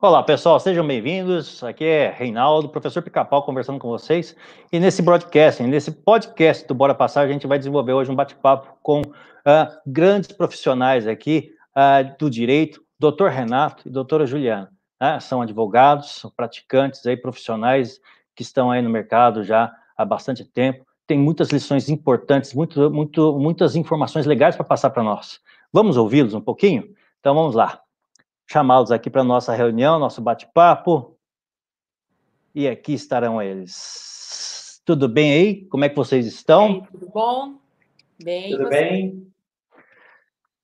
Olá, pessoal, sejam bem-vindos. Aqui é Reinaldo, professor Pica-Pau, conversando com vocês. E nesse broadcast, nesse podcast do Bora Passar, a gente vai desenvolver hoje um bate-papo com uh, grandes profissionais aqui uh, do direito, doutor Renato e doutora Juliana. Né? São advogados, são praticantes aí, profissionais que estão aí no mercado já há bastante tempo. Tem muitas lições importantes, muito, muito, muitas informações legais para passar para nós. Vamos ouvi-los um pouquinho? Então vamos lá chamá-los aqui para nossa reunião, nosso bate-papo. E aqui estarão eles. Tudo bem aí? Como é que vocês estão? Bem, tudo bom? Bem. Tudo bem?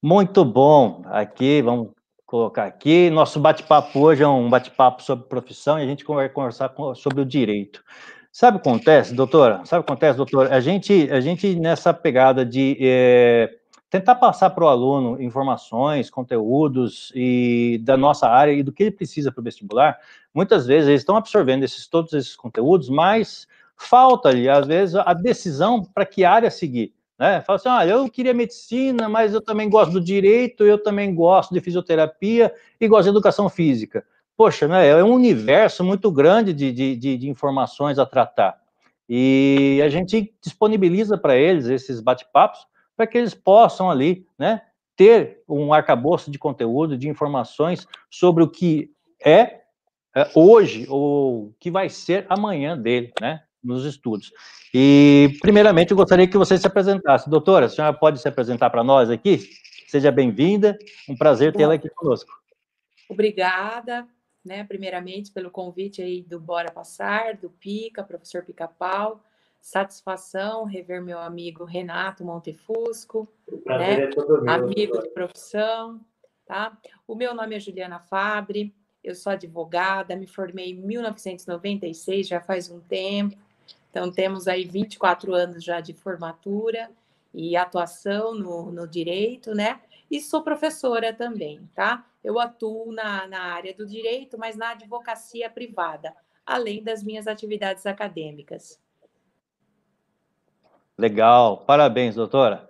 Muito bom. Aqui, vamos colocar aqui. Nosso bate-papo hoje é um bate-papo sobre profissão e a gente vai conversar sobre o direito. Sabe o que acontece, doutora? Sabe o que acontece, doutor? A gente, a gente nessa pegada de é, tentar passar para o aluno informações, conteúdos e da nossa área e do que ele precisa para o vestibular, muitas vezes eles estão absorvendo esses, todos esses conteúdos, mas falta ali, às vezes, a decisão para que área seguir. Né? Fala assim, ah, eu queria medicina, mas eu também gosto do direito, eu também gosto de fisioterapia e gosto de educação física. Poxa, né, é um universo muito grande de, de, de, de informações a tratar. E a gente disponibiliza para eles esses bate-papos para que eles possam ali, né, ter um arcabouço de conteúdo, de informações sobre o que é, é hoje ou o que vai ser amanhã dele, né, nos estudos. E, primeiramente, eu gostaria que você se apresentasse. Doutora, a senhora pode se apresentar para nós aqui? Seja bem-vinda, um prazer tê-la aqui conosco. Obrigada, né, primeiramente, pelo convite aí do Bora Passar, do Pica, professor Pica-Pau, satisfação rever meu amigo Renato Montefusco, né? É amigo de profissão, tá? O meu nome é Juliana Fabre, eu sou advogada, me formei em 1996, já faz um tempo. Então temos aí 24 anos já de formatura e atuação no, no direito, né? E sou professora também, tá? Eu atuo na, na área do direito, mas na advocacia privada, além das minhas atividades acadêmicas. Legal, parabéns, doutora.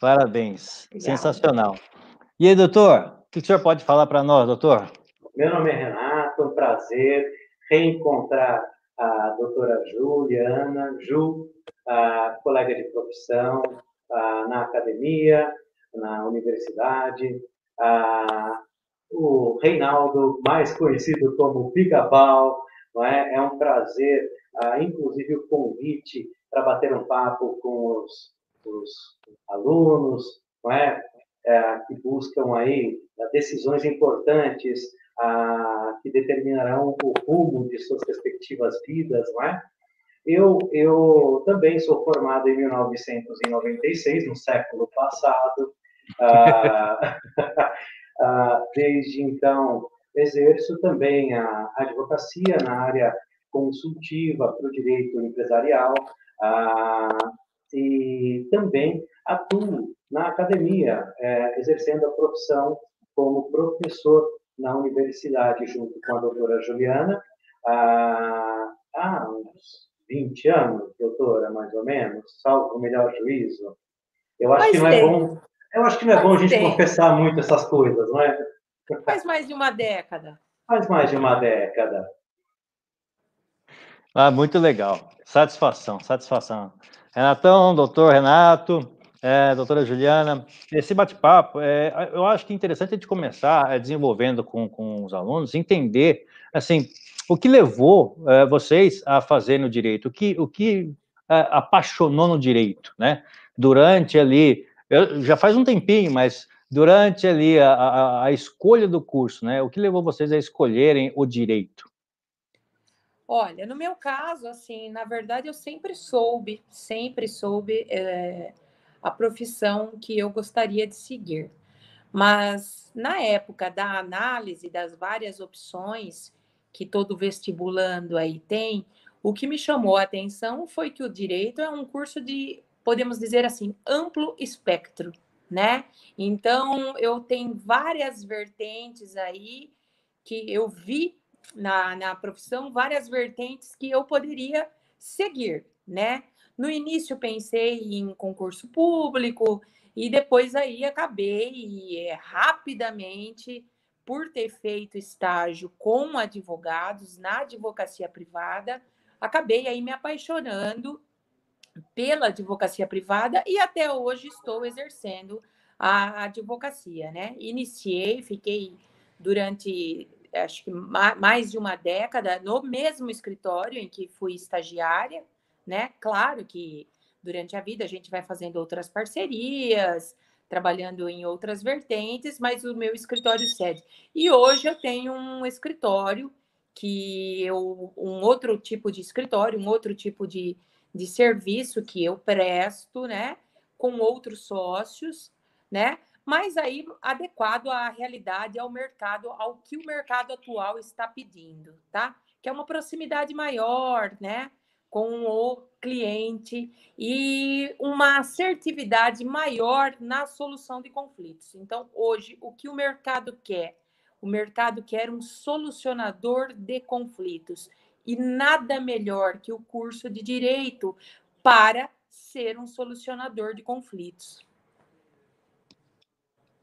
Parabéns, sensacional. E aí, doutor, o que o senhor pode falar para nós, doutor? Meu nome é Renato, um prazer reencontrar a doutora Juliana, Ju, a colega de profissão na academia, na universidade, a, o Reinaldo, mais conhecido como Pica-Pau, é? é um prazer, inclusive o convite para bater um papo com os, os alunos, não é? é? que buscam aí é, decisões importantes a, que determinarão o rumo de suas respectivas vidas, não é? Eu, eu também sou formado em 1996, no século passado. Ah, ah, desde então, exerço também a advocacia na área consultiva para o direito empresarial, ah, e também atuo na academia, é, exercendo a profissão como professor na universidade, junto com a doutora Juliana, ah, há uns 20 anos, doutora, mais ou menos, salvo o melhor juízo. Eu acho que não é bom. Eu acho que não é bom a gente confessar muito essas coisas, não é? Faz mais de uma década. Faz mais de uma década. Ah, muito legal. Satisfação, satisfação. Renatão, doutor Renato, é, doutora Juliana, esse bate-papo, é, eu acho que é interessante a gente começar é, desenvolvendo com, com os alunos, entender, assim, o que levou é, vocês a fazer no direito, o que, o que é, apaixonou no direito, né? Durante ali, eu, já faz um tempinho, mas durante ali a, a, a escolha do curso, né? O que levou vocês a escolherem o direito? Olha, no meu caso, assim, na verdade, eu sempre soube, sempre soube é, a profissão que eu gostaria de seguir. Mas na época da análise das várias opções que todo vestibulando aí tem, o que me chamou a atenção foi que o direito é um curso de, podemos dizer assim, amplo espectro, né? Então, eu tenho várias vertentes aí que eu vi na, na profissão várias vertentes que eu poderia seguir, né? No início pensei em concurso público e depois aí acabei é, rapidamente por ter feito estágio com advogados na advocacia privada, acabei aí me apaixonando pela advocacia privada e até hoje estou exercendo a advocacia, né? Iniciei, fiquei durante acho que mais de uma década no mesmo escritório em que fui estagiária, né? Claro que durante a vida a gente vai fazendo outras parcerias, trabalhando em outras vertentes, mas o meu escritório sede. E hoje eu tenho um escritório que eu um outro tipo de escritório, um outro tipo de, de serviço que eu presto, né, com outros sócios, né? Mas aí adequado à realidade, ao mercado, ao que o mercado atual está pedindo, tá? Que é uma proximidade maior, né? Com o cliente e uma assertividade maior na solução de conflitos. Então, hoje, o que o mercado quer? O mercado quer um solucionador de conflitos e nada melhor que o curso de direito para ser um solucionador de conflitos.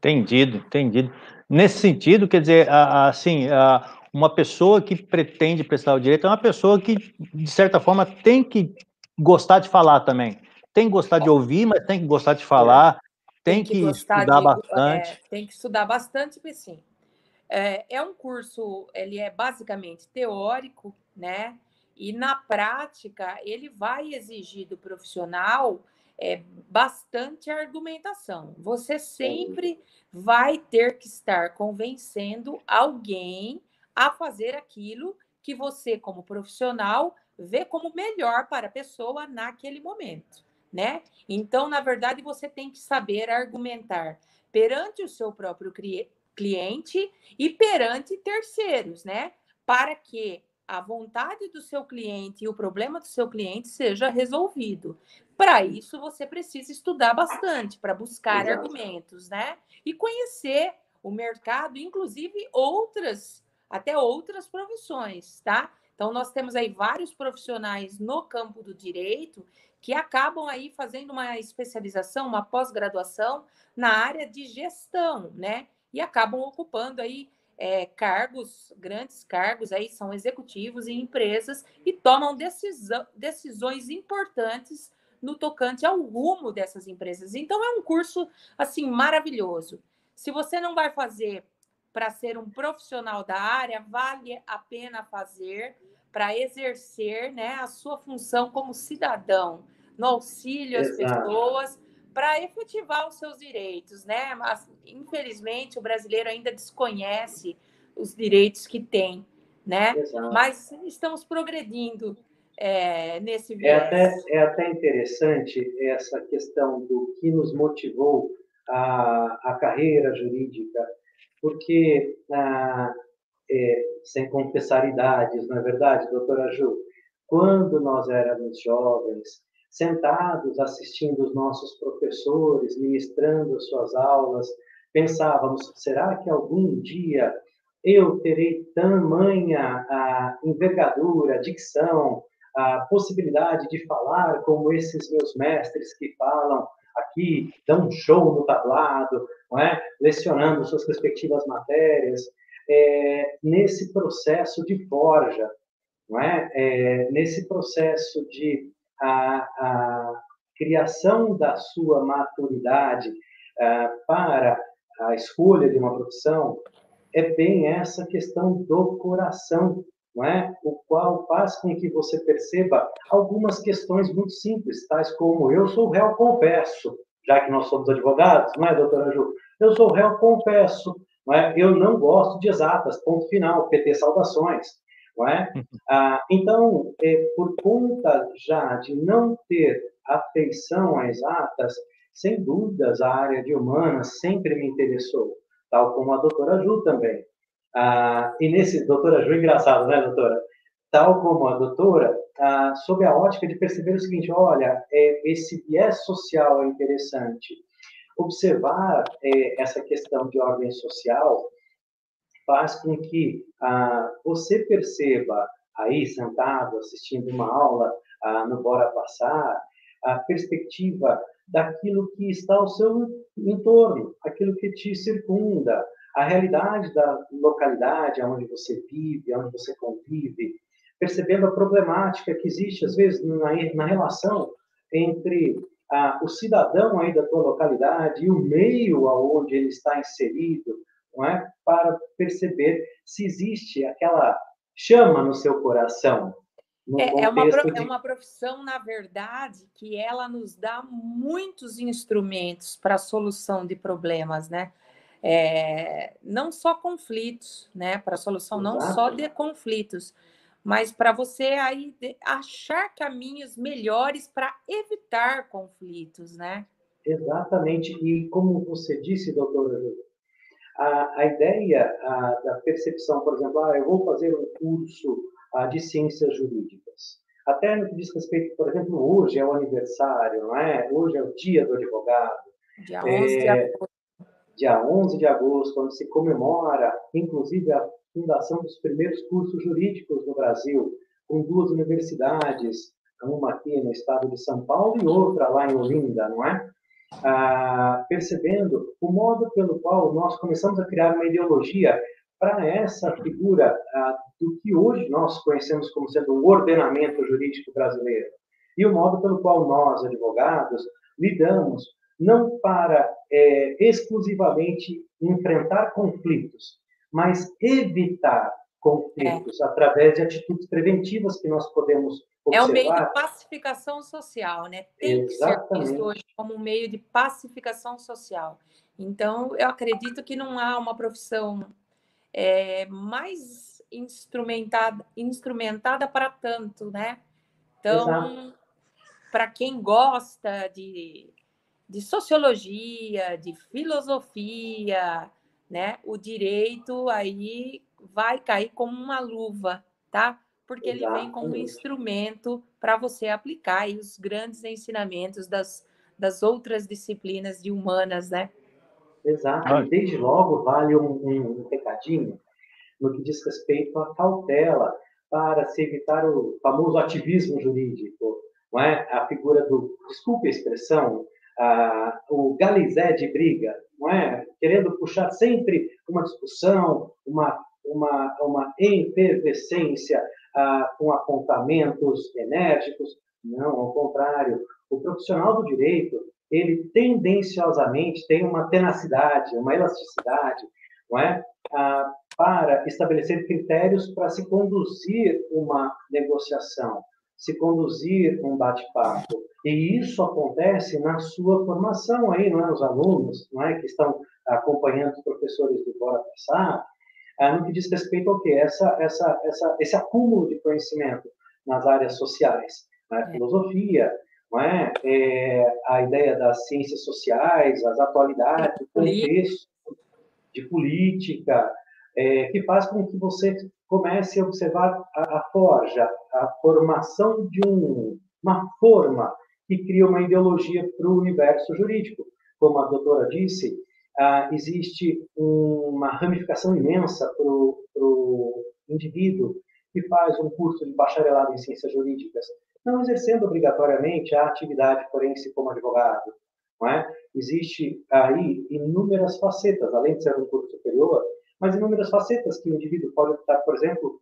Entendido, entendido. Nesse sentido, quer dizer, assim, uma pessoa que pretende prestar o direito é uma pessoa que, de certa forma, tem que gostar de falar também. Tem que gostar de ouvir, mas tem que gostar de falar, tem, tem que, que estudar de, bastante. É, tem que estudar bastante, sim. É, é um curso, ele é basicamente teórico, né? E na prática, ele vai exigir do profissional é, bastante argumentação. Você sempre vai ter que estar convencendo alguém a fazer aquilo que você, como profissional, vê como melhor para a pessoa naquele momento, né? Então, na verdade, você tem que saber argumentar perante o seu próprio cliente e perante terceiros, né? Para que a vontade do seu cliente e o problema do seu cliente seja resolvido. Para isso, você precisa estudar bastante, para buscar Exato. argumentos, né? E conhecer o mercado, inclusive outras, até outras profissões, tá? Então, nós temos aí vários profissionais no campo do direito que acabam aí fazendo uma especialização, uma pós-graduação na área de gestão, né? E acabam ocupando aí é, cargos, grandes cargos, aí são executivos em empresas e tomam decisão, decisões importantes no tocante ao rumo dessas empresas. Então é um curso assim maravilhoso. Se você não vai fazer para ser um profissional da área, vale a pena fazer para exercer, né, a sua função como cidadão, no auxílio às pessoas para efetivar os seus direitos, né? Mas, infelizmente, o brasileiro ainda desconhece os direitos que tem, né? Exato. Mas estamos progredindo é, nesse viés. É até, é até interessante essa questão do que nos motivou a, a carreira jurídica, porque, ah, é, sem confessar idades, não é verdade, doutora Ju? Quando nós éramos jovens, sentados assistindo os nossos professores ministrando as suas aulas, pensávamos: será que algum dia eu terei tamanha a envergadura, a dicção, a possibilidade de falar como esses meus mestres que falam aqui, dão um show no tablado, não é? lecionando suas respectivas matérias, é, nesse processo de forja, não é? é nesse processo de a, a criação da sua maturidade uh, para a escolha de uma profissão é bem essa questão do coração, não é? O qual faz com que você perceba algumas questões muito simples, tais como eu sou réu confesso, já que nós somos advogados, não é, doutora Ju? Eu sou réu confesso, não é? Eu não gosto de exatas, ponto final, PT saudações não é? Ah, então, é, por conta já de não ter afeição às exatas, sem dúvidas a área de humanas sempre me interessou, tal como a doutora Ju também. Ah, e nesse, doutora Ju, engraçado, né, doutora? Tal como a doutora, ah, sob a ótica de perceber o seguinte: olha, é, esse viés social é interessante. Observar é, essa questão de ordem social faz com que ah, você perceba aí sentado assistindo uma aula ah, no Bora Passar a perspectiva daquilo que está ao seu entorno, aquilo que te circunda, a realidade da localidade onde você vive, onde você convive, percebendo a problemática que existe, às vezes, na, na relação entre ah, o cidadão aí da tua localidade e o meio aonde ele está inserido, não é? para perceber se existe aquela chama no seu coração. É, é, uma, de... é uma profissão, na verdade, que ela nos dá muitos instrumentos para a solução de problemas, né? É, não só conflitos, né? Para a solução Exato. não só de conflitos, mas para você aí achar caminhos melhores para evitar conflitos, né? Exatamente. E como você disse, doutora, a, a ideia a, da percepção, por exemplo, ah, eu vou fazer um curso a, de ciências jurídicas. Até no que diz respeito, por exemplo, hoje é o aniversário, não é? Hoje é o dia do advogado. Dia 11 é, de agosto. Dia 11 de agosto, quando se comemora, inclusive, a fundação dos primeiros cursos jurídicos no Brasil, com duas universidades, uma aqui no estado de São Paulo e outra lá em Olinda, não é? Ah, percebendo o modo pelo qual nós começamos a criar uma ideologia para essa figura ah, do que hoje nós conhecemos como sendo o ordenamento jurídico brasileiro. E o modo pelo qual nós, advogados, lidamos não para é, exclusivamente enfrentar conflitos, mas evitar conflitos é. através de atitudes preventivas que nós podemos observar. É um meio de pacificação social, né? Tem Exatamente. que ser visto hoje como um meio de pacificação social. Então, eu acredito que não há uma profissão é, mais instrumentada, instrumentada para tanto, né? Então, para quem gosta de, de sociologia, de filosofia, né? O direito aí vai cair como uma luva, tá? Porque ele vem como um instrumento para você aplicar aí os grandes ensinamentos das, das outras disciplinas de humanas, né? Exato. Desde logo, vale um, um, um pecadinho no que diz respeito à cautela para se evitar o famoso ativismo jurídico, não é? A figura do, desculpe a expressão, a, o galizé de briga, não é? Querendo puxar sempre uma discussão, uma uma, uma efervescência ah, com apontamentos enérgicos. Não, ao contrário. O profissional do direito, ele tendenciosamente tem uma tenacidade, uma elasticidade, não é? Ah, para estabelecer critérios para se conduzir uma negociação, se conduzir um bate-papo. E isso acontece na sua formação aí, não é? Os alunos, não é? Que estão acompanhando os professores de Bora Passar, é, no que diz respeito ao quê? Essa, essa, essa, esse acúmulo de conhecimento nas áreas sociais, né? filosofia, não é? é? a ideia das ciências sociais, as atualidades, o contexto de política, é, que faz com que você comece a observar a, a forja, a formação de um, uma forma que cria uma ideologia para o universo jurídico. Como a doutora disse, ah, existe uma ramificação imensa para o indivíduo que faz um curso de bacharelado em ciências jurídicas, não exercendo obrigatoriamente a atividade forense como advogado. Não é? Existe aí inúmeras facetas, além de ser um curso superior, mas inúmeras facetas que o indivíduo pode optar, por exemplo,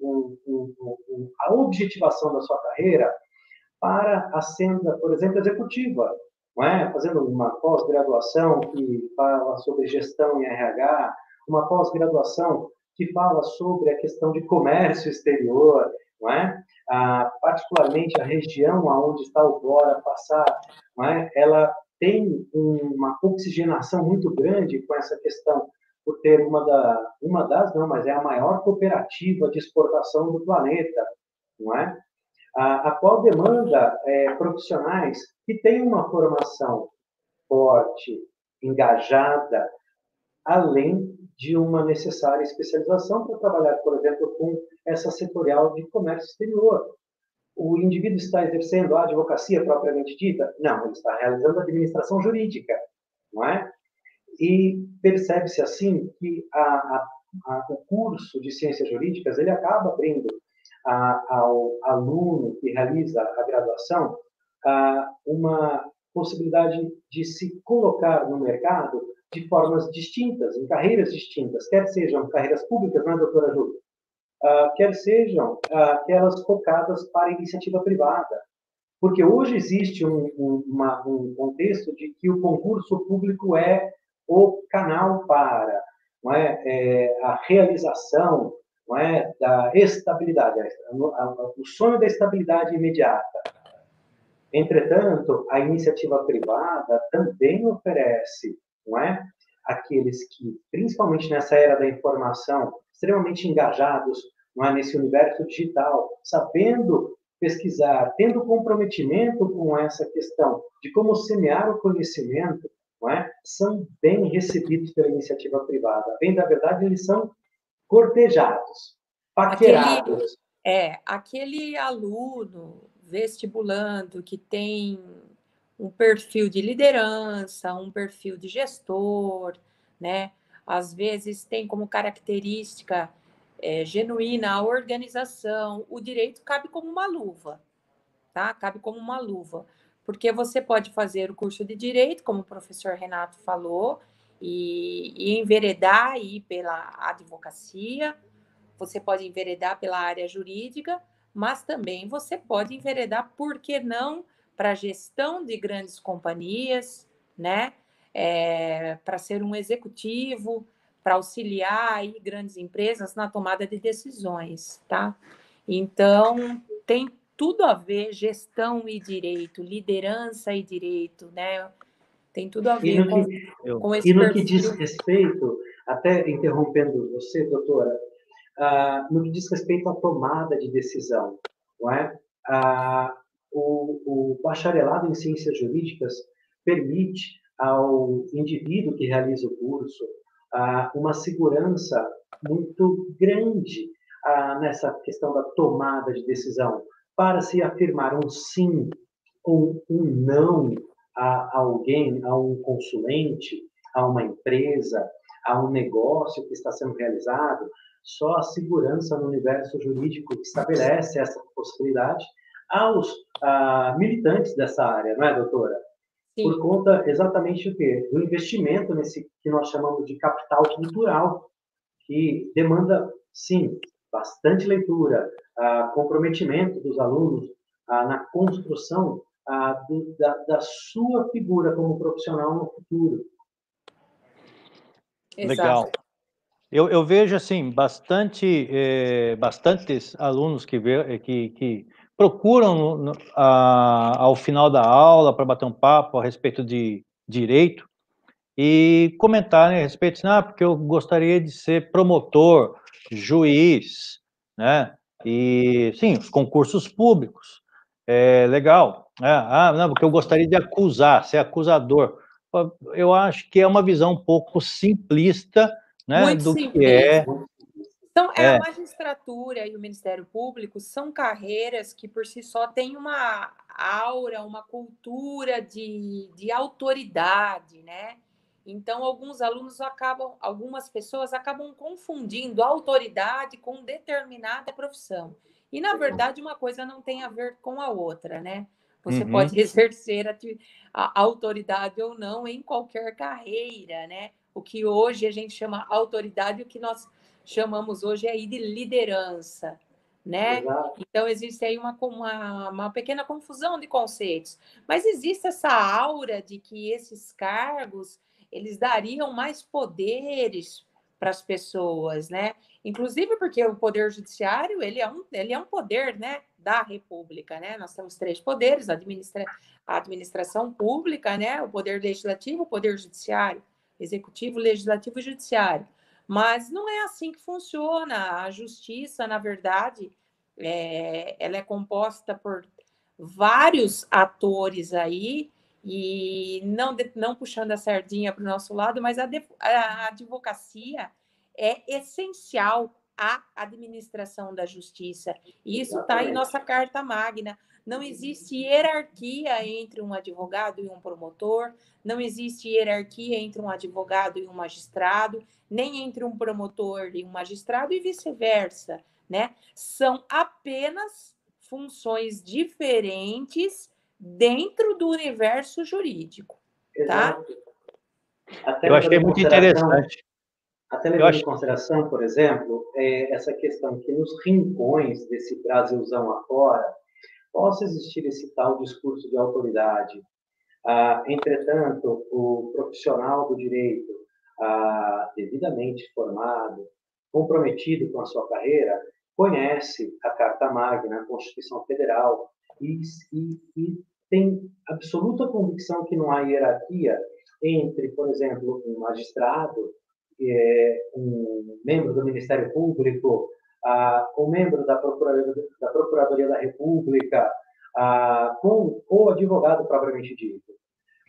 a objetivação da sua carreira para a senda, por exemplo, executiva, é? fazendo uma pós-graduação que fala sobre gestão em RH, uma pós-graduação que fala sobre a questão de comércio exterior, não é? Ah, particularmente a região onde está o Bora passar, não é? ela tem uma oxigenação muito grande com essa questão, por ter uma, da, uma das, não, mas é a maior cooperativa de exportação do planeta, não é? A, a qual demanda é, profissionais que têm uma formação forte, engajada, além de uma necessária especialização para trabalhar, por exemplo, com essa setorial de comércio exterior. O indivíduo está exercendo a advocacia propriamente dita? Não, ele está realizando a administração jurídica, não é? E percebe-se assim que a, a, a, o curso de ciências jurídicas ele acaba abrindo a, ao aluno que realiza a graduação a, uma possibilidade de se colocar no mercado de formas distintas, em carreiras distintas, quer sejam carreiras públicas, não é, doutora Júlia? Uh, quer sejam uh, aquelas focadas para iniciativa privada. Porque hoje existe um, um, uma, um contexto de que o concurso público é o canal para não é, é a realização não é, da estabilidade, o sonho da estabilidade imediata. Entretanto, a iniciativa privada também oferece, não é, aqueles que, principalmente nessa era da informação, extremamente engajados, não é, nesse universo digital, sabendo pesquisar, tendo comprometimento com essa questão de como semear o conhecimento, não é, são bem recebidos pela iniciativa privada. Bem, da verdade, eles são cortejados, paquerados. Aquele, é, aquele aluno vestibulando que tem um perfil de liderança, um perfil de gestor, né? Às vezes tem como característica é, genuína a organização, o direito cabe como uma luva, tá? Cabe como uma luva, porque você pode fazer o curso de direito, como o professor Renato falou, e, e enveredar aí pela advocacia, você pode enveredar pela área jurídica, mas também você pode enveredar, por que não, para gestão de grandes companhias, né? É, para ser um executivo, para auxiliar aí grandes empresas na tomada de decisões, tá? Então, tem tudo a ver gestão e direito, liderança e direito, né? Tem tudo a ver com, que, com esse E no perfil. que diz respeito, até interrompendo você, doutora, uh, no que diz respeito à tomada de decisão, não é? Uh, o, o bacharelado em ciências jurídicas permite ao indivíduo que realiza o curso uh, uma segurança muito grande nessa questão da tomada de decisão, para se afirmar um sim ou um não a alguém, a um consulente, a uma empresa, a um negócio que está sendo realizado, só a segurança no universo jurídico que estabelece essa possibilidade aos ah, militantes dessa área, não é, doutora? Sim. Por conta exatamente do quê? Do investimento nesse que nós chamamos de capital cultural, que demanda, sim, bastante leitura, ah, comprometimento dos alunos ah, na construção do, da, da, sua figura como profissional no futuro. Legal. Eu, eu, vejo assim bastante, é, bastantes alunos que, vê, que, que procuram no, no, a, ao final da aula para bater um papo a respeito de direito e comentar né, a respeito, assim, ah, porque eu gostaria de ser promotor, juiz, né? E sim, os concursos públicos, é legal, é, ah, não, porque eu gostaria de acusar, ser acusador. Eu acho que é uma visão um pouco simplista né, Muito do simples. que é. Então, é, a magistratura e o Ministério Público são carreiras que, por si só, têm uma aura, uma cultura de, de autoridade, né? Então, alguns alunos acabam, algumas pessoas acabam confundindo autoridade com determinada profissão. E, na verdade, uma coisa não tem a ver com a outra, né? Você uhum. pode exercer a, a, autoridade ou não em qualquer carreira, né? O que hoje a gente chama autoridade, o que nós chamamos hoje aí de liderança, né? Então existe aí uma, uma, uma pequena confusão de conceitos, mas existe essa aura de que esses cargos eles dariam mais poderes para as pessoas, né? Inclusive porque o poder judiciário ele é um ele é um poder, né, da República, né? Nós temos três poderes: a, administra a administração pública, né, o poder legislativo, o poder judiciário, executivo, legislativo e judiciário. Mas não é assim que funciona. A justiça, na verdade, é, ela é composta por vários atores aí e não, não puxando a sardinha para o nosso lado, mas a, a advocacia é essencial à administração da justiça. Isso está em nossa Carta Magna. Não existe hierarquia entre um advogado e um promotor, não existe hierarquia entre um advogado e um magistrado, nem entre um promotor e um magistrado e vice-versa, né? São apenas funções diferentes dentro do universo jurídico, tá? Até eu achei muito interessante. Até levando acho... em consideração, por exemplo, é, essa questão que nos rincões desse Brasilzão afora possa existir esse tal discurso de autoridade. Ah, entretanto, o profissional do direito, ah, devidamente formado, comprometido com a sua carreira, conhece a Carta Magna, a Constituição Federal, e, e, e tem absoluta convicção que não há hierarquia entre, por exemplo, um magistrado, é um membro do Ministério Público, um membro da Procuradoria da, Procuradoria da República, com o advogado propriamente dito.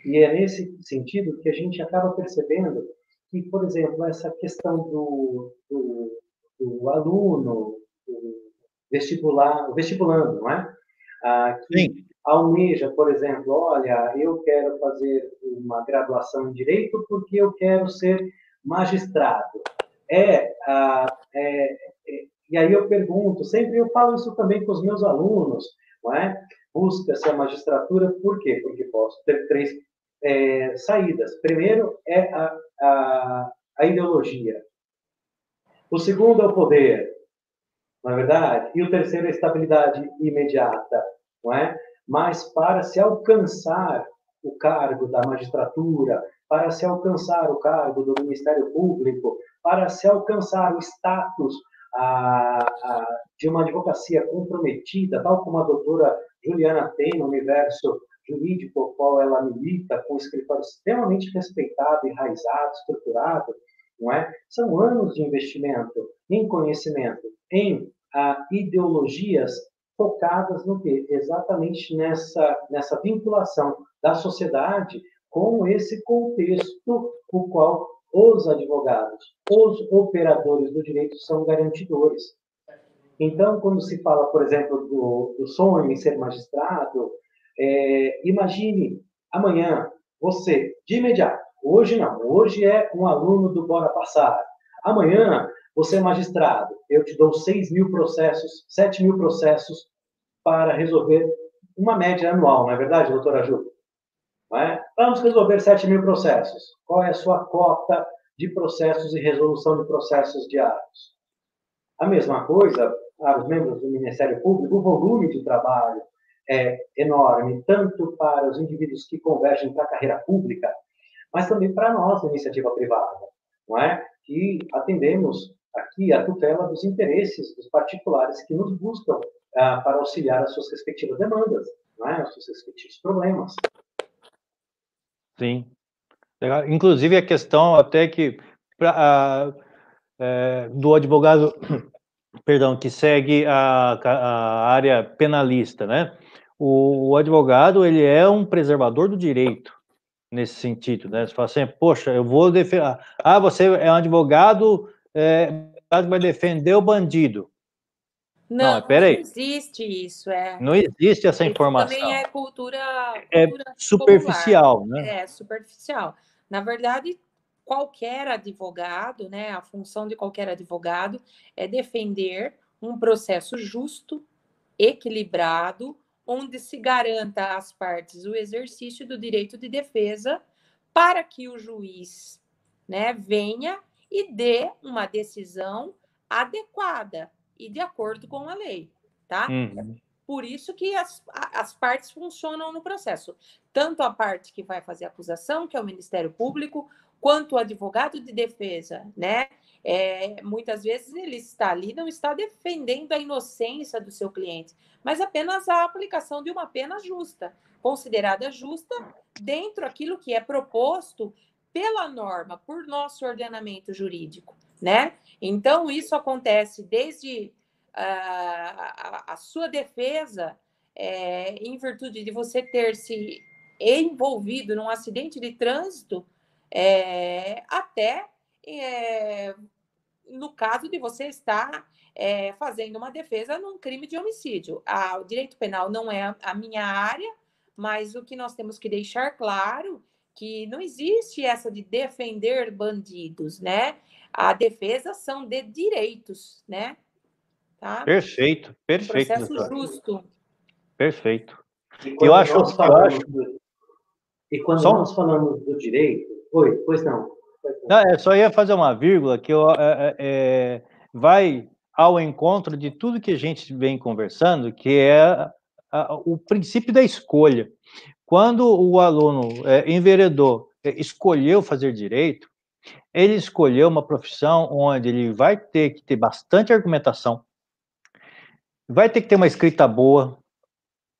E é nesse sentido que a gente acaba percebendo que, por exemplo, essa questão do, do, do aluno, do vestibular, o vestibulando, não é? Ah, que Sim. almeja, por exemplo, olha, eu quero fazer uma graduação em Direito porque eu quero ser magistrado. É, ah, é, é, e aí eu pergunto, sempre eu falo isso também com os meus alunos, não é? Busca-se a magistratura, por quê? Porque posso ter três é, saídas. Primeiro é a, a, a ideologia. O segundo é o poder, não é verdade? E o terceiro é a estabilidade imediata, não é? Mas para se alcançar o cargo da magistratura, para se alcançar o cargo do Ministério Público, para se alcançar o status a, a, de uma advocacia comprometida, tal como a doutora Juliana tem no universo jurídico ao qual ela milita, com escritório extremamente respeitado, enraizado, estruturado, não é? São anos de investimento em conhecimento, em ideologias focadas no quê? Exatamente nessa, nessa vinculação da sociedade com esse contexto o qual os advogados, os operadores do direito são garantidores. Então, quando se fala, por exemplo, do, do sonho em ser magistrado, é, imagine amanhã você, de imediato, hoje não, hoje é um aluno do Bora Passar. Amanhã você é magistrado, eu te dou 6 mil processos, 7 mil processos para resolver uma média anual, não é verdade, doutora Ju? É? Vamos resolver 7 mil processos. Qual é a sua cota de processos e resolução de processos diários? A mesma coisa para os membros do Ministério Público, o volume de trabalho, é enorme, tanto para os indivíduos que convergem para a carreira pública, mas também para nós, da iniciativa privada, não é? Que atendemos aqui a tutela dos interesses dos particulares que nos buscam ah, para auxiliar as suas respectivas demandas, não é? Os seus respectivos problemas. Sim. Legal. Inclusive a questão até que pra, a, é, do advogado, perdão, que segue a, a área penalista, né? o, o, advogado ele é um preservador do direito nesse sentido, né? Você fala assim, poxa, eu vou defender. Ah, você é um advogado é, vai defender o bandido. Não, não, não existe isso. É. Não existe essa isso informação. Também é cultura, é cultura superficial, popular. né? É superficial. Na verdade, qualquer advogado, né? A função de qualquer advogado é defender um processo justo, equilibrado, onde se garanta às partes o exercício do direito de defesa para que o juiz né, venha e dê uma decisão adequada e de acordo com a lei, tá? Uhum. Por isso que as, as partes funcionam no processo. Tanto a parte que vai fazer a acusação, que é o Ministério Público, quanto o advogado de defesa, né? É, muitas vezes ele está ali, não está defendendo a inocência do seu cliente, mas apenas a aplicação de uma pena justa, considerada justa dentro aquilo que é proposto pela norma, por nosso ordenamento jurídico, né? Então, isso acontece desde uh, a, a, sua defesa, é, em virtude de você ter se envolvido num acidente de trânsito, é, até é, no caso de você estar é, fazendo uma defesa num crime de homicídio. A, o direito penal não é a minha área, mas o que nós temos que deixar claro que não existe essa de defender bandidos, né? A defesa são de direitos, né? Tá? Perfeito, perfeito. Um processo doutor. justo. Perfeito. Eu acho, eu acho. E quando Só... nós falamos do direito, Oi, pois não. não é, só ia fazer uma vírgula que eu, é, é, é, vai ao encontro de tudo que a gente vem conversando, que é a, o princípio da escolha. Quando o aluno é, enveredou, é, escolheu fazer direito, ele escolheu uma profissão onde ele vai ter que ter bastante argumentação, vai ter que ter uma escrita boa,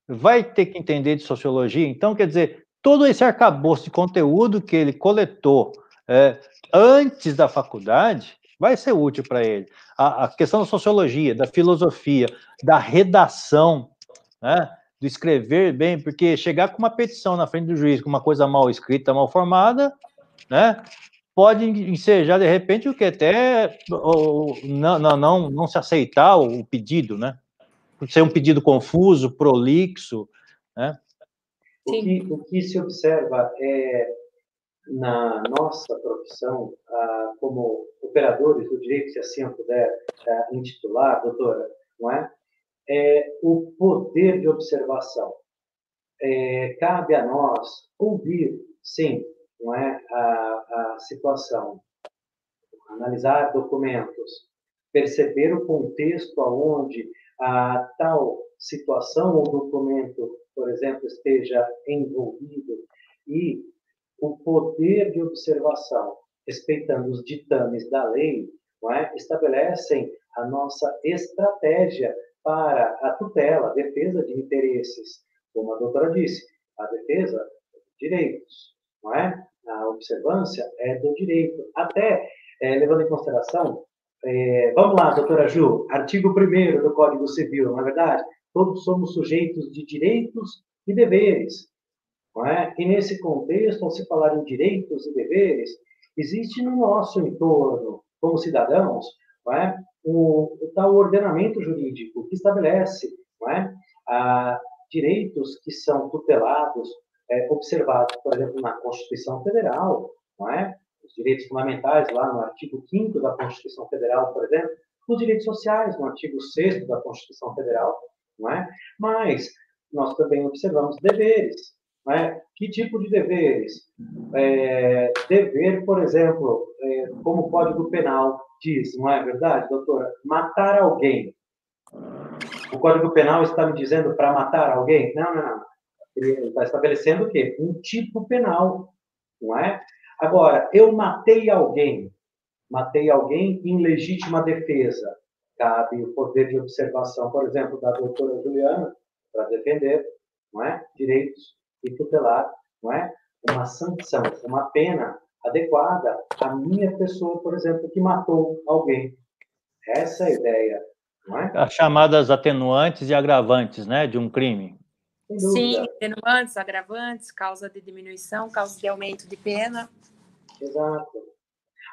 vai ter que entender de sociologia. Então, quer dizer, todo esse arcabouço de conteúdo que ele coletou é, antes da faculdade vai ser útil para ele. A, a, questão da sociologia, da filosofia, da redação, né, do escrever bem, porque chegar com uma petição na frente do juiz com uma coisa mal escrita, mal formada, né, pode ensejar de repente o que até ou, não, não, não, não se aceitar o pedido, né? Ser um pedido confuso, prolixo, né? O que, o que se observa é na nossa profissão, ah, como operadores do direito, se assim eu puder ah, intitular, doutora, não é? É o poder de observação. É, cabe a nós ouvir, sim, não é, a, a situação, analisar documentos, perceber o contexto aonde a tal situação ou documento, por exemplo, esteja envolvido e o poder de observação, respeitando os ditames da lei, é? estabelecem a nossa estratégia para a tutela, a defesa de interesses, como a doutora disse, a defesa de direitos, não é? A observância é do direito. Até, é, levando em consideração, é, vamos lá, doutora Ju, artigo 1 do Código Civil, não é verdade? Todos somos sujeitos de direitos e deveres. Não é? E nesse contexto, ao se falar em direitos e deveres, existe no nosso entorno, como cidadãos, não é? O, o tal ordenamento jurídico que estabelece não é? a, direitos que são tutelados, é, observados, por exemplo, na Constituição Federal, não é? os direitos fundamentais, lá no artigo 5 da Constituição Federal, por exemplo, os direitos sociais, no artigo 6 da Constituição Federal, não é? mas nós também observamos deveres, né? Que tipo de deveres? É, dever, por exemplo, é, como o Código Penal diz, não é verdade, doutora? Matar alguém. O Código Penal está me dizendo para matar alguém? Não, não, não. Ele está estabelecendo o quê? Um tipo penal, não é? Agora, eu matei alguém, matei alguém em legítima defesa. Cabe o poder de observação, por exemplo, da doutora Juliana, para defender não é? direitos e tutelar não é? uma sanção, uma pena adequada à minha pessoa, por exemplo, que matou alguém. Essa é a ideia. Não é? As chamadas atenuantes e agravantes né, de um crime. Sim, atenuantes, agravantes, causa de diminuição, causa de aumento de pena. Exato.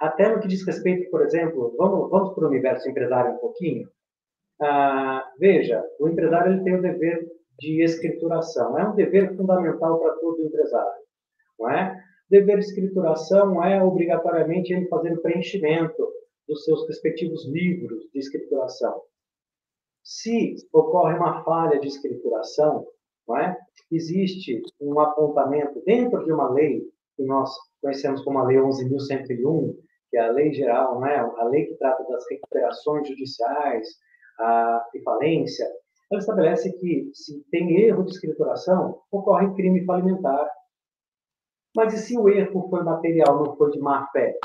Até no que diz respeito, por exemplo, vamos, vamos para o universo empresário um pouquinho. Ah, veja, o empresário ele tem o dever de escrituração. É um dever fundamental para todo empresário, não é? Dever de escrituração é obrigatoriamente ele fazer o preenchimento dos seus respectivos livros de escrituração. Se ocorre uma falha de escrituração, não é? existe um apontamento dentro de uma lei que nós conhecemos como a Lei 11.101, que é a lei geral, não é? a lei que trata das recuperações judiciais, a falência, ela estabelece que, se tem erro de escrituração, ocorre crime falimentar. Mas e se o erro foi material, não foi de má fé?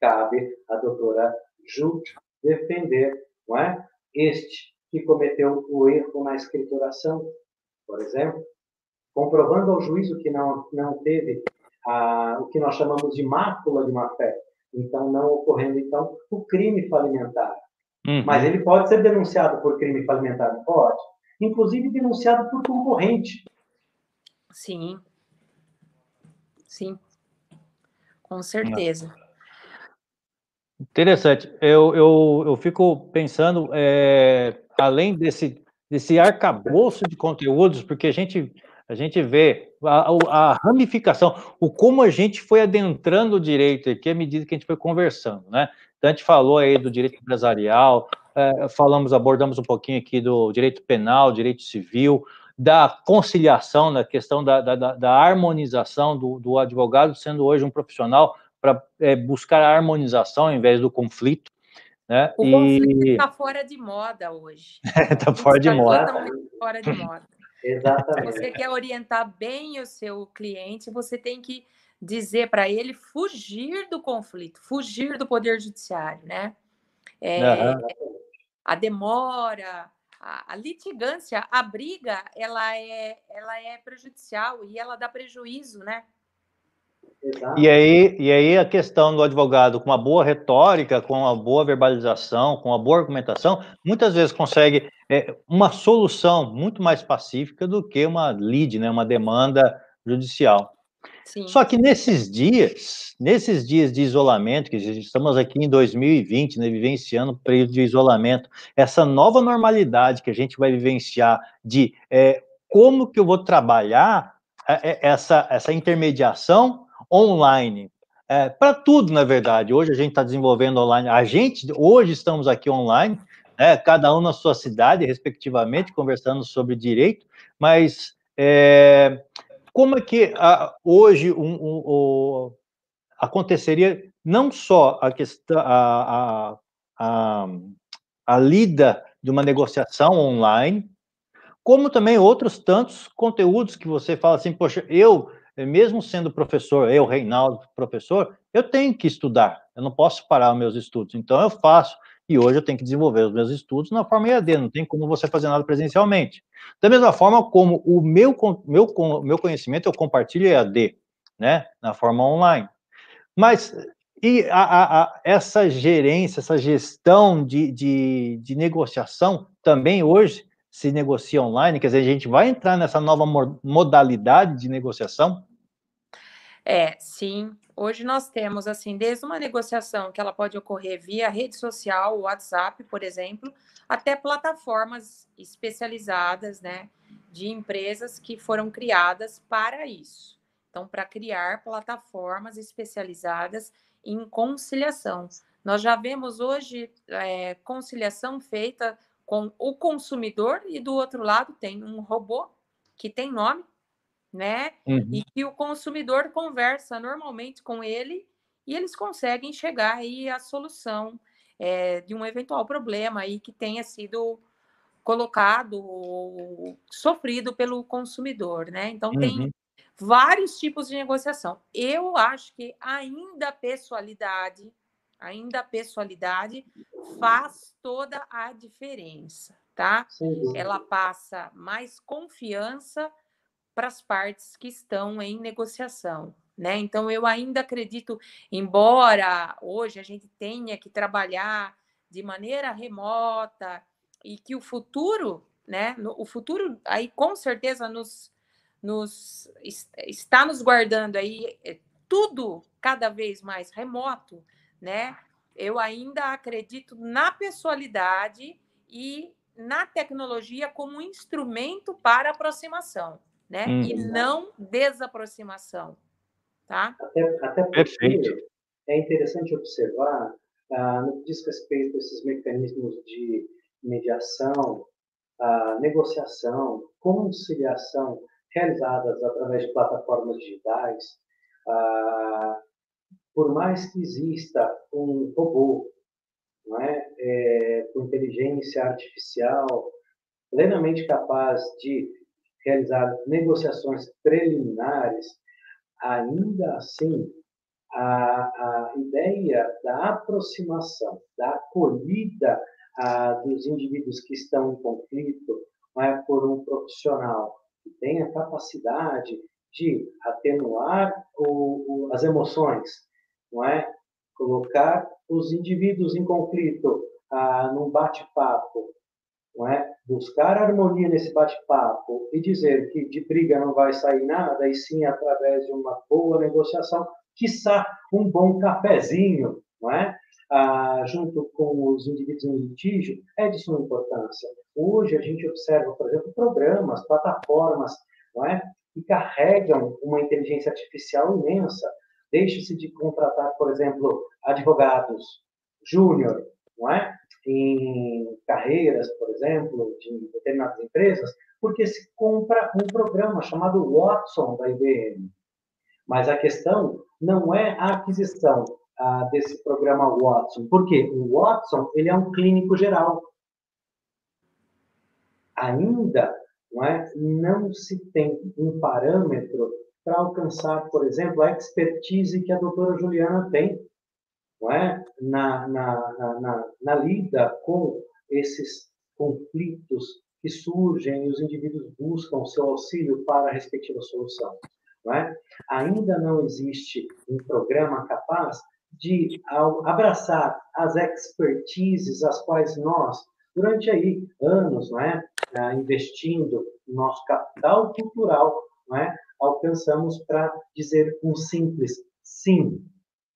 Cabe à doutora Ju defender não é? este que cometeu o erro na escrituração, por exemplo, comprovando ao juízo que não, não teve a, o que nós chamamos de mácula de má fé. Então, não ocorrendo então o crime falimentar. Uhum. Mas ele pode ser denunciado por crime falimentar, pode. Inclusive denunciado por concorrente. Sim. Sim. Com certeza. Interessante. Eu, eu, eu fico pensando, é, além desse, desse arcabouço de conteúdos, porque a gente, a gente vê a, a, ramificação, o como a gente foi adentrando o direito aqui à medida que a gente foi conversando, né? Então, a gente falou aí do direito empresarial, é, falamos, abordamos um pouquinho aqui do direito penal, direito civil, da conciliação, na questão da, da, da harmonização do, do, advogado, sendo hoje um profissional para é, buscar a harmonização ao invés do conflito. Né? O e... conflito está fora de moda hoje. Está fora de moda. fora de moda. Exatamente. Você quer orientar bem o seu cliente, você tem que dizer para ele fugir do conflito, fugir do poder judiciário, né? É, uhum. A demora, a, a, litigância, a briga, ela é, ela é prejudicial e ela dá prejuízo, né? E aí, e aí a questão do advogado com uma boa retórica, com uma boa verbalização, com uma boa argumentação, muitas vezes consegue é, uma solução muito mais pacífica do que uma lead, né, uma demanda judicial. Sim. Só que nesses dias, nesses dias de isolamento, que estamos aqui em 2020, né, vivenciando o período de isolamento, essa nova normalidade que a gente vai vivenciar de é, como que eu vou trabalhar é, é essa, essa intermediação online. É, para tudo, na verdade. Hoje a gente está desenvolvendo online. A gente, hoje estamos aqui online, né, cada um na sua cidade, respectivamente, conversando sobre direito, mas é, como é que a, hoje um, um, um, aconteceria não só a questão, a, a, a lida de uma negociação online, como também outros tantos conteúdos que você fala assim, poxa, eu é, mesmo sendo professor, eu, Reinaldo, professor, eu tenho que estudar, eu não posso parar meus estudos, então eu faço, e hoje eu tenho que desenvolver os meus estudos na forma EAD, não tem como você fazer nada presencialmente. Da mesma forma como o meu, meu, meu conhecimento eu compartilho EAD, né, na forma online. Mas e a, a, a, essa gerência, essa gestão de, de, de negociação também hoje se negocia online? Quer dizer, a gente vai entrar nessa nova modalidade de negociação? É, sim. Hoje nós temos, assim, desde uma negociação que ela pode ocorrer via rede social, WhatsApp, por exemplo, até plataformas especializadas, né, de empresas que foram criadas para isso. Então, para criar plataformas especializadas em conciliação. Nós já vemos hoje é, conciliação feita com o consumidor e do outro lado tem um robô que tem nome, né? Uhum. E que o consumidor conversa normalmente com ele e eles conseguem chegar aí à solução é, de um eventual problema aí que tenha sido colocado ou sofrido pelo consumidor, né? Então uhum. tem vários tipos de negociação. Eu acho que ainda a pessoalidade ainda a pessoalidade faz toda a diferença, tá? Sim. Ela passa mais confiança para as partes que estão em negociação, né? Então eu ainda acredito, embora hoje a gente tenha que trabalhar de maneira remota e que o futuro, né? O futuro aí com certeza nos, nos está nos guardando aí é, tudo cada vez mais remoto né? Eu ainda acredito na pessoalidade e na tecnologia como um instrumento para aproximação, né? Hum. E não desaproximação, tá? Até, até porque Perfeito. é interessante observar ah, no que diz respeito a esses mecanismos de mediação, ah, negociação, conciliação realizadas através de plataformas digitais, ah, por mais que exista um robô, não é? é, com inteligência artificial plenamente capaz de realizar negociações preliminares, ainda assim a, a ideia da aproximação, da acolhida a, dos indivíduos que estão em conflito é, por um profissional que tem a capacidade de atenuar o, o, as emoções, não é? Colocar os indivíduos em conflito ah, num bate-papo, não é? Buscar harmonia nesse bate-papo e dizer que de briga não vai sair nada, e sim através de uma boa negociação, quiçá um bom cafezinho, não é? Ah, junto com os indivíduos em litígio, é de suma importância. Hoje a gente observa, por exemplo, programas, plataformas, não é? que carregam uma inteligência artificial imensa Deixe-se de contratar, por exemplo, advogados júnior, não é? em carreiras, por exemplo, de determinadas empresas, porque se compra um programa chamado Watson da IBM. Mas a questão não é a aquisição ah, desse programa Watson, porque o Watson ele é um clínico geral. Ainda não, é, não se tem um parâmetro para alcançar, por exemplo, a expertise que a doutora Juliana tem é? na, na, na, na lida com esses conflitos que surgem e os indivíduos buscam seu auxílio para a respectiva solução. Não é? Ainda não existe um programa capaz de abraçar as expertises as quais nós, durante aí anos, não é, ah, investindo nosso capital cultural, não é, alcançamos para dizer um simples sim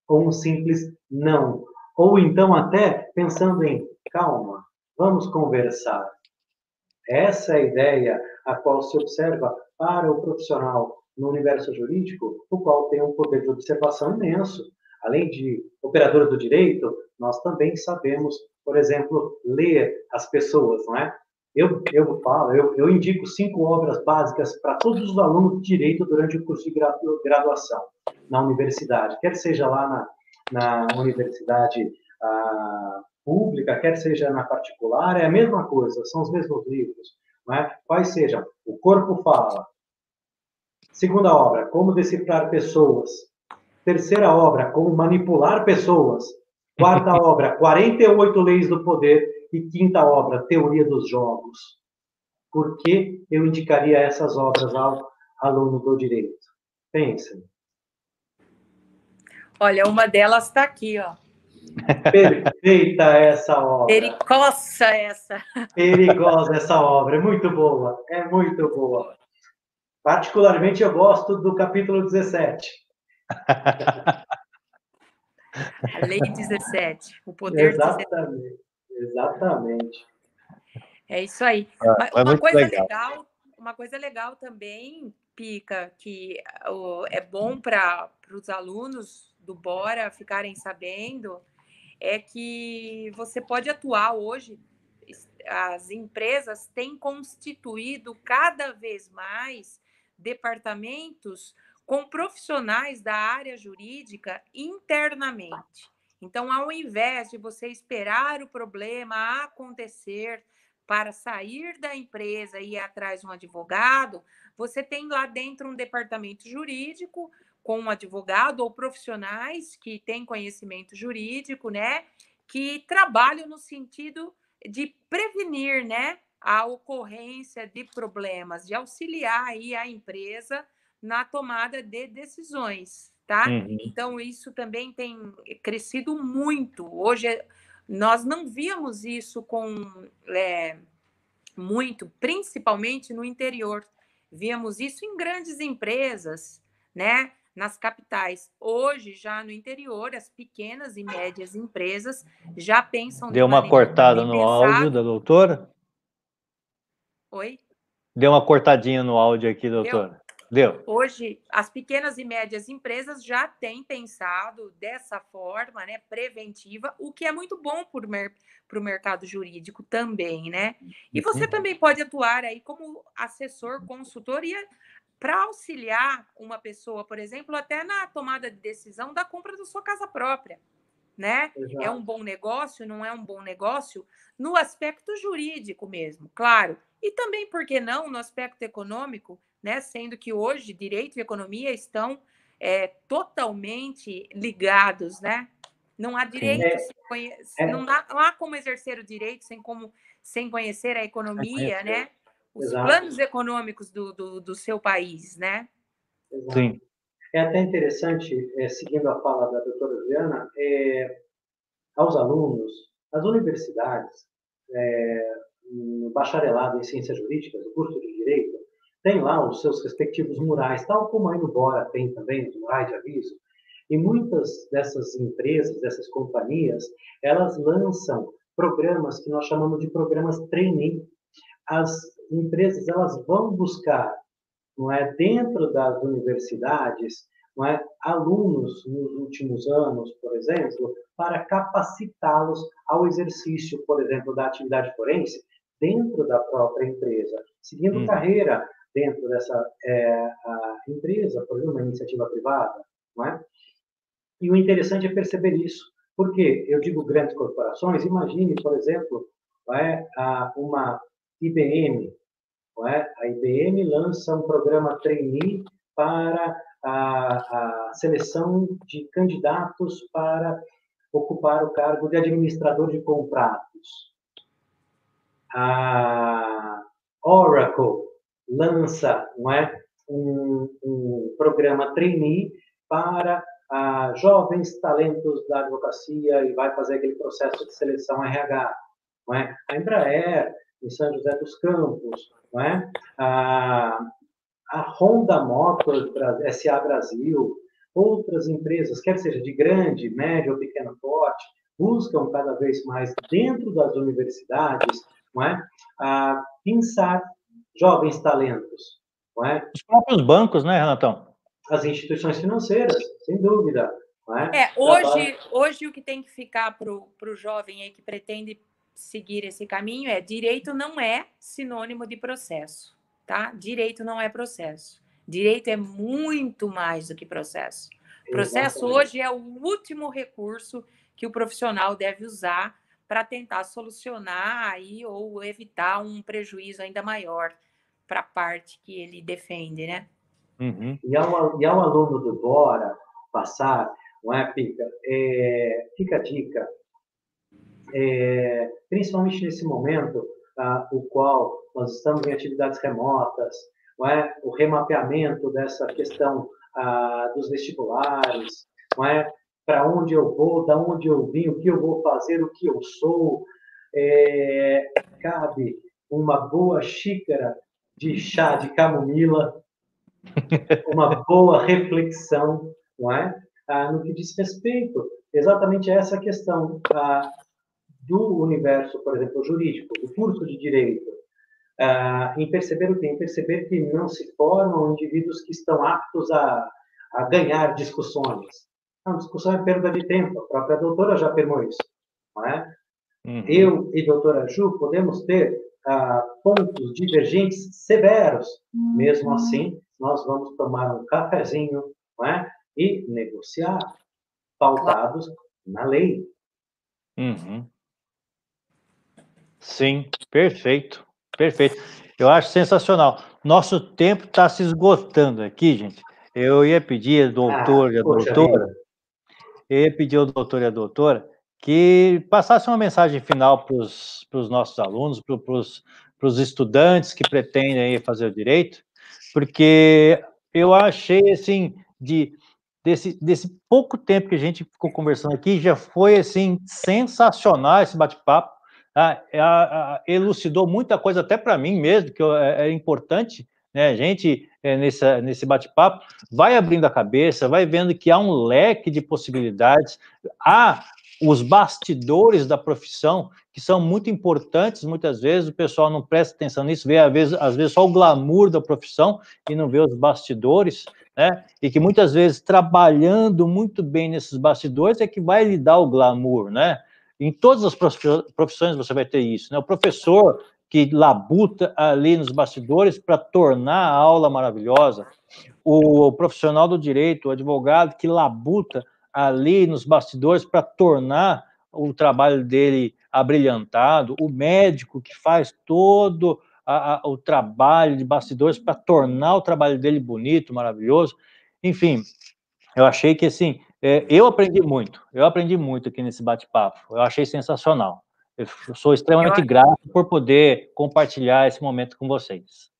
ou um simples não. Ou então até pensando em calma, vamos conversar. Essa é a ideia a qual se observa para o profissional no universo jurídico, o qual tem um poder de observação imenso. Além de operador do direito, nós também sabemos, por exemplo, ler as pessoas, não é? Eu, eu falo, eu, eu indico cinco obras básicas para todos os alunos de direito durante o curso de graduação na universidade, quer seja lá na, na universidade ah, pública, quer seja na particular, é a mesma coisa, são os mesmos livros. Não é? Quais sejam? O Corpo Fala. Segunda obra, Como Decifrar Pessoas. Terceira obra, Como Manipular Pessoas. Quarta obra, 48 Leis do Poder e quinta obra, Teoria dos Jogos. Por que eu indicaria essas obras ao aluno do direito? Pensem. Olha, uma delas está aqui, ó. Perfeita essa obra. Perigosa essa. Perigosa essa obra, é muito boa, é muito boa. Particularmente eu gosto do capítulo 17. A lei 17, o poder Exatamente. 17. Exatamente. É isso aí. É, uma coisa legal. legal. uma coisa legal também, Pica, que é bom para os alunos do Bora ficarem sabendo, é que você pode atuar hoje. As empresas têm constituído cada vez mais departamentos com profissionais da área jurídica internamente. Então, ao invés de você esperar o problema acontecer para sair da empresa e ir atrás de um advogado, você tem lá dentro um departamento jurídico com um advogado ou profissionais que têm conhecimento jurídico, né, que trabalham no sentido de prevenir, né, a ocorrência de problemas, de auxiliar aí a empresa na tomada de decisões, tá? Uhum. Então, isso também tem crescido muito. Hoje, nós não víamos isso com é, muito, principalmente no interior. Víamos isso em grandes empresas, né? Nas capitais. Hoje, já no interior, as pequenas e médias empresas já pensam. Deu uma cortada no áudio da doutora? Oi? Deu uma cortadinha no áudio aqui, doutora. Deu? Deu. Hoje, as pequenas e médias empresas já têm pensado dessa forma, né, preventiva, o que é muito bom para o mer mercado jurídico também, né? E você uhum. também pode atuar aí como assessor, consultoria para auxiliar uma pessoa, por exemplo, até na tomada de decisão da compra da sua casa própria, né? Exato. É um bom negócio, não é um bom negócio no aspecto jurídico mesmo, claro. E também, por que não, no aspecto econômico, né? Sendo que hoje direito e economia estão é, totalmente ligados, né? Não há direito, é, conhece, é, não, dá, não há como exercer o direito sem, como, sem conhecer a economia, né? Os Exato. planos econômicos do, do, do, seu país, né? Exato. Sim. É até interessante, é, seguindo a fala da doutora Juliana, é, aos alunos, as universidades, é, no bacharelado em ciências jurídicas, o curso de direito, tem lá os seus respectivos murais, tal como aí no Bora tem também os murais de aviso. E muitas dessas empresas, dessas companhias, elas lançam programas que nós chamamos de programas trainee. As empresas elas vão buscar, não é, dentro das universidades, é, alunos nos últimos anos, por exemplo, para capacitá-los ao exercício, por exemplo, da atividade forense dentro da própria empresa, seguindo hum. carreira dentro dessa é, empresa, por exemplo, uma iniciativa privada, não é? E o interessante é perceber isso. Porque eu digo grandes corporações, imagine, por exemplo, é, uma IBM. É? A IBM lança um programa trainee para a, a seleção de candidatos para ocupar o cargo de administrador de contratos. A Oracle lança não é, um, um programa trainee para jovens talentos da advocacia e vai fazer aquele processo de seleção RH. Não é? A Embraer, em São José dos Campos, não é? a, a Honda Motors SA Brasil, outras empresas, quer seja de grande, médio ou pequeno porte, buscam cada vez mais dentro das universidades não é? a pensar jovens talentos. Não é? Os próprios bancos, né, Renatão? As instituições financeiras, sem dúvida. É? é? hoje, hoje o que tem que ficar para o jovem aí que pretende seguir esse caminho é direito não é sinônimo de processo, tá? Direito não é processo. Direito é muito mais do que processo. Processo Exatamente. hoje é o último recurso que o profissional deve usar para tentar solucionar aí ou evitar um prejuízo ainda maior para a parte que ele defende, né? Uhum. E, ao, e ao aluno do Bora passar, não é, Pica? É, fica a dica, é, principalmente nesse momento, ah, o qual nós estamos em atividades remotas, é? o remapeamento dessa questão ah, dos vestibulares, é? para onde eu vou, da onde eu vim, o que eu vou fazer, o que eu sou, é, cabe uma boa xícara de chá de camomila, uma boa reflexão, não é? Ah, no que diz respeito exatamente a essa questão ah, do universo, por exemplo, jurídico, do curso de direito, ah, em perceber o que? Em perceber que não se formam indivíduos que estão aptos a, a ganhar discussões. Não, discussão é perda de tempo, a própria doutora já afirmou isso, não é? Uhum. Eu e doutora Ju podemos ter ah, pontos divergentes severos, uhum. mesmo assim, nós vamos tomar um cafezinho não é? e negociar, pautados na lei. Uhum. Sim, perfeito, perfeito. Eu acho sensacional. Nosso tempo está se esgotando aqui, gente. Eu ia pedir ao doutor ah, e a doutora, eu ia pedir ao doutor e a doutora que passasse uma mensagem final para os nossos alunos, para os estudantes que pretendem fazer o direito, porque eu achei, assim, de, desse, desse pouco tempo que a gente ficou conversando aqui, já foi, assim, sensacional esse bate-papo, ah, elucidou muita coisa até para mim mesmo, que é, é importante, né, a gente, é, nesse, nesse bate-papo, vai abrindo a cabeça, vai vendo que há um leque de possibilidades, há os bastidores da profissão, que são muito importantes, muitas vezes o pessoal não presta atenção nisso, vê às vezes, às vezes só o glamour da profissão e não vê os bastidores, né? E que muitas vezes trabalhando muito bem nesses bastidores é que vai lhe dar o glamour, né? Em todas as profissões você vai ter isso, né? O professor que labuta ali nos bastidores para tornar a aula maravilhosa, o profissional do direito, o advogado que labuta ali nos bastidores para tornar o trabalho dele abrilhantado, o médico que faz todo a, a, o trabalho de bastidores para tornar o trabalho dele bonito, maravilhoso. Enfim, eu achei que assim, é, eu aprendi muito, eu aprendi muito aqui nesse bate-papo, eu achei sensacional. Eu sou extremamente eu... grato por poder compartilhar esse momento com vocês.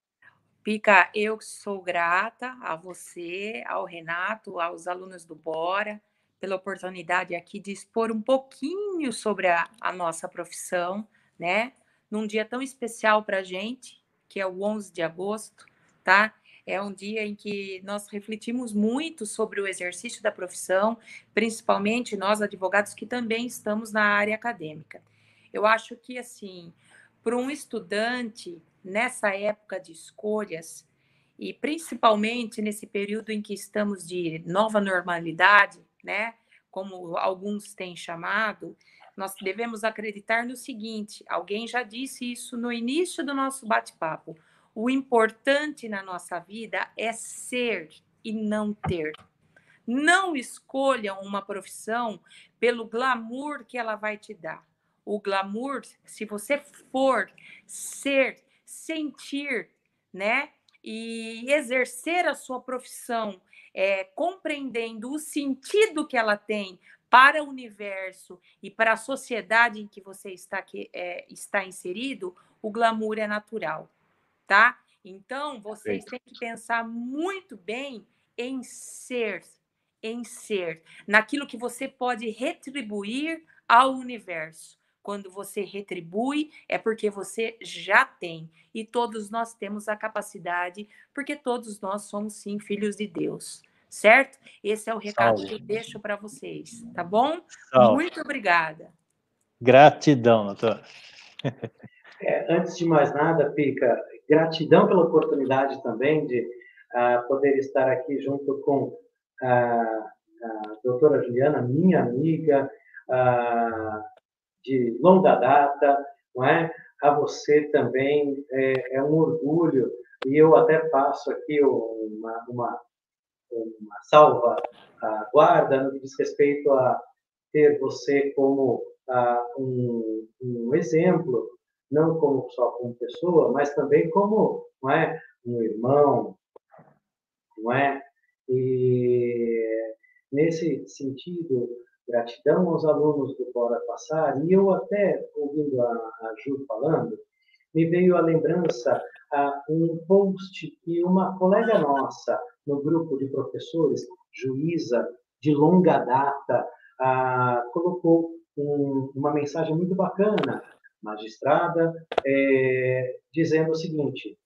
Pica, eu sou grata a você, ao Renato, aos alunos do Bora, pela oportunidade aqui de expor um pouquinho sobre a, a nossa profissão, né? Num dia tão especial para a gente, que é o 11 de agosto, tá? É um dia em que nós refletimos muito sobre o exercício da profissão, principalmente nós advogados que também estamos na área acadêmica. Eu acho que, assim, para um estudante, nessa época de escolhas, e principalmente nesse período em que estamos de nova normalidade, né? Como alguns têm chamado, nós devemos acreditar no seguinte: alguém já disse isso no início do nosso bate-papo. O importante na nossa vida é ser e não ter. Não escolha uma profissão pelo glamour que ela vai te dar. O glamour, se você for ser, sentir, né, e exercer a sua profissão, é, compreendendo o sentido que ela tem para o universo e para a sociedade em que você está, que, é, está inserido, o glamour é natural, tá? Então, vocês têm que pensar muito bem em ser, em ser, naquilo que você pode retribuir ao universo. Quando você retribui, é porque você já tem. E todos nós temos a capacidade, porque todos nós somos, sim, filhos de Deus. Certo? Esse é o recado Salve. que eu deixo para vocês, tá bom? Salve. Muito obrigada. Gratidão, doutor. É, antes de mais nada, Pica, gratidão pela oportunidade também de uh, poder estar aqui junto com a, a doutora Juliana, minha amiga, uh, de longa data, não é? A você também é, é um orgulho e eu até faço aqui uma, uma, uma salva a guarda no que diz respeito a ter você como um, um, exemplo, não como só como pessoa, mas também como não é, um irmão, não é? E nesse sentido, gratidão aos alunos do Bora Passar, e eu até, ouvindo a, a Ju falando, me veio a lembrança a um post que uma colega nossa, no grupo de professores, juíza de longa data, a, colocou um, uma mensagem muito bacana, magistrada, é, dizendo o seguinte: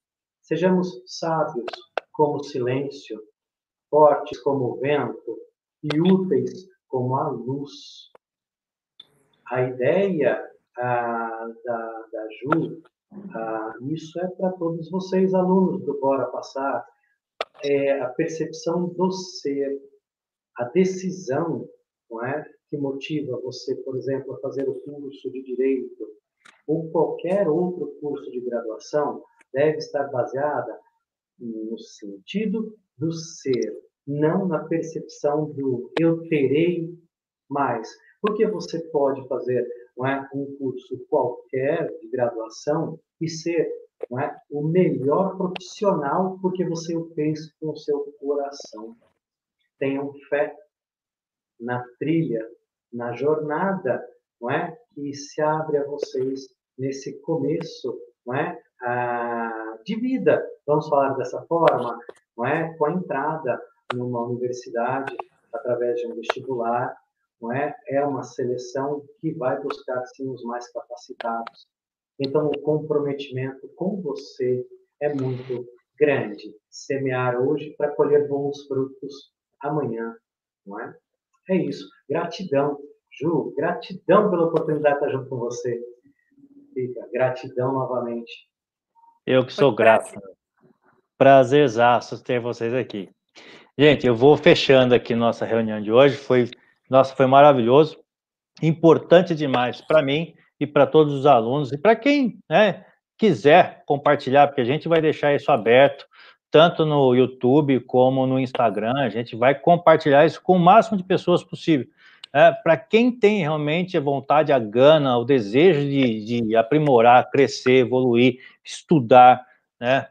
sejamos sábios como o silêncio, fortes como o vento e úteis como a luz. A ideia da, da Ju, isso é para todos vocês, alunos do Bora Passar, é a percepção do ser, a decisão não é, que motiva você, por exemplo, a fazer o curso de Direito ou qualquer outro curso de graduação, deve estar baseada no sentido do ser, não na percepção do eu terei mais. Porque você pode fazer é, um curso qualquer de graduação e ser é, o melhor profissional porque você o fez com o seu coração. Tenham fé na trilha, na jornada não é, que se abre a vocês nesse começo não é, de vida, vamos falar dessa forma, não é, com a entrada numa universidade através de um vestibular, não é? É uma seleção que vai buscar sim os mais capacitados. Então o comprometimento com você é muito grande. Semear hoje para colher bons frutos amanhã, não é? É isso. Gratidão, Ju, gratidão pela oportunidade de estar junto com você. Fica, gratidão novamente. Eu que sou grato. Prazerzaço ter vocês aqui. Gente, eu vou fechando aqui nossa reunião de hoje. Foi, nossa, foi maravilhoso, importante demais para mim e para todos os alunos e para quem né, quiser compartilhar, porque a gente vai deixar isso aberto tanto no YouTube como no Instagram. A gente vai compartilhar isso com o máximo de pessoas possível. É, para quem tem realmente a vontade, a gana, o desejo de, de aprimorar, crescer, evoluir, estudar, né?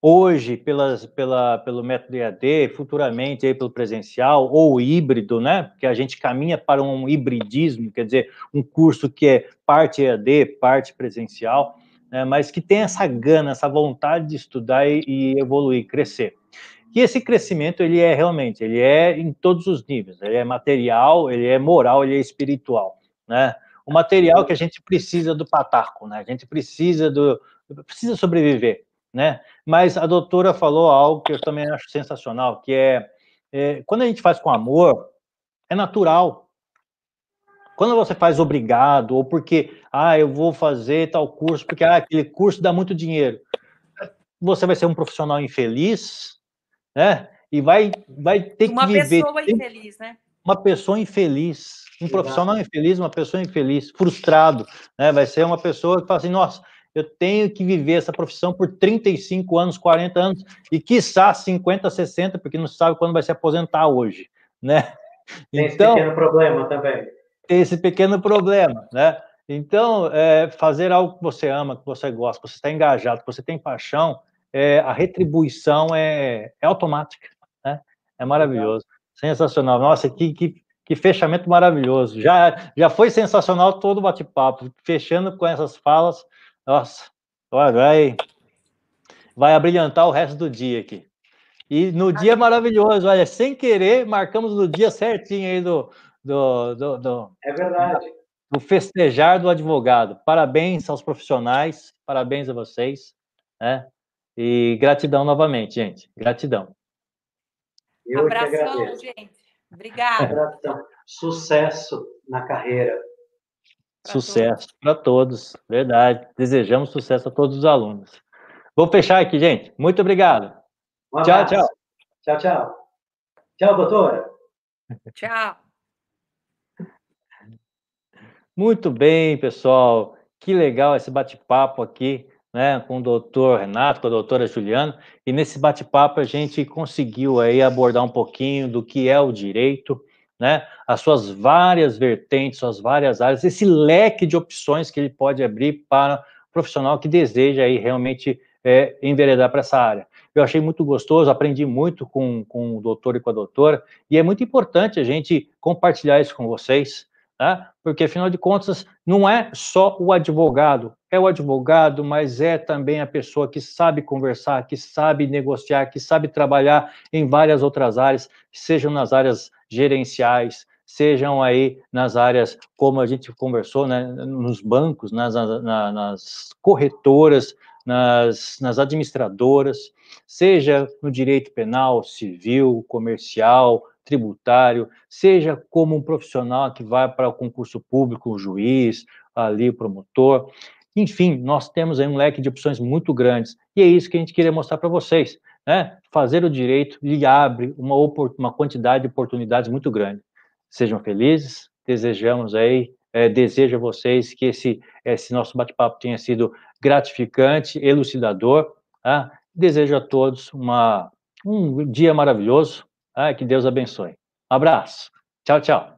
hoje pelas, pela, pelo método EAD, futuramente aí pelo presencial ou híbrido, né? Que a gente caminha para um hibridismo, quer dizer, um curso que é parte EAD, parte presencial, né? mas que tem essa gana, essa vontade de estudar e, e evoluir, crescer. E esse crescimento, ele é realmente, ele é em todos os níveis, ele é material, ele é moral, ele é espiritual, né? O material que a gente precisa do pataco, né? A gente precisa do, precisa sobreviver, né? Mas a doutora falou algo que eu também acho sensacional, que é, é quando a gente faz com amor, é natural. Quando você faz obrigado, ou porque, ah, eu vou fazer tal curso, porque ah, aquele curso dá muito dinheiro. você vai ser um profissional infeliz, né? E vai, vai ter uma que viver. Uma pessoa infeliz, né? Uma pessoa infeliz, um profissional infeliz, uma pessoa infeliz, frustrado, né? Vai ser uma pessoa que fala assim, nossa, eu tenho que viver essa profissão por 35 anos, 40 anos, e quiçá 50, 60, porque não sabe quando vai se aposentar hoje, né? Tem então, esse pequeno problema também. Tem esse pequeno problema, né? Então, é, fazer algo que você ama, que você gosta, que você está engajado, que você tem paixão, é, a retribuição é, é automática, né? É maravilhoso, sensacional. Nossa, que, que, que fechamento maravilhoso. Já, já foi sensacional todo o bate-papo, fechando com essas falas. Nossa, vai, vai abrilhantar o resto do dia aqui. E no dia maravilhoso, olha, sem querer, marcamos no dia certinho aí do. do, do, do é verdade do festejar do advogado. Parabéns aos profissionais, parabéns a vocês, né? E gratidão novamente, gente. Gratidão. Eu Abração, gente. Obrigada. Sucesso na carreira. Pra sucesso para todos, verdade. Desejamos sucesso a todos os alunos. Vou fechar aqui, gente. Muito obrigado. Um tchau, tchau. Tchau, tchau. Tchau, doutora. Tchau. Muito bem, pessoal. Que legal esse bate-papo aqui, né, com o doutor Renato, com a doutora Juliana. E nesse bate-papo a gente conseguiu aí abordar um pouquinho do que é o direito, né, as suas várias vertentes, suas várias áreas, esse leque de opções que ele pode abrir para o profissional que deseja aí realmente é, enveredar para essa área. Eu achei muito gostoso, aprendi muito com, com o doutor e com a doutora, e é muito importante a gente compartilhar isso com vocês, Tá? Porque, afinal de contas, não é só o advogado, é o advogado, mas é também a pessoa que sabe conversar, que sabe negociar, que sabe trabalhar em várias outras áreas, sejam nas áreas gerenciais, sejam aí nas áreas, como a gente conversou, né, nos bancos, nas, nas, corretoras, nas, nas administradoras, seja no direito penal, civil, comercial, tributário, seja como um profissional que vai para o concurso público, o juiz, ali promotor. Enfim, nós temos aí um leque de opções muito grandes. E é isso que a gente queria mostrar para vocês. Né? Fazer o direito lhe abre uma, uma quantidade de oportunidades muito grande. Sejam felizes, desejamos aí, é, desejo a vocês que esse, esse nosso bate-papo tenha sido gratificante, elucidador. Tá? Desejo a todos uma, um dia maravilhoso, ah, que Deus abençoe. Um abraço. Tchau, tchau.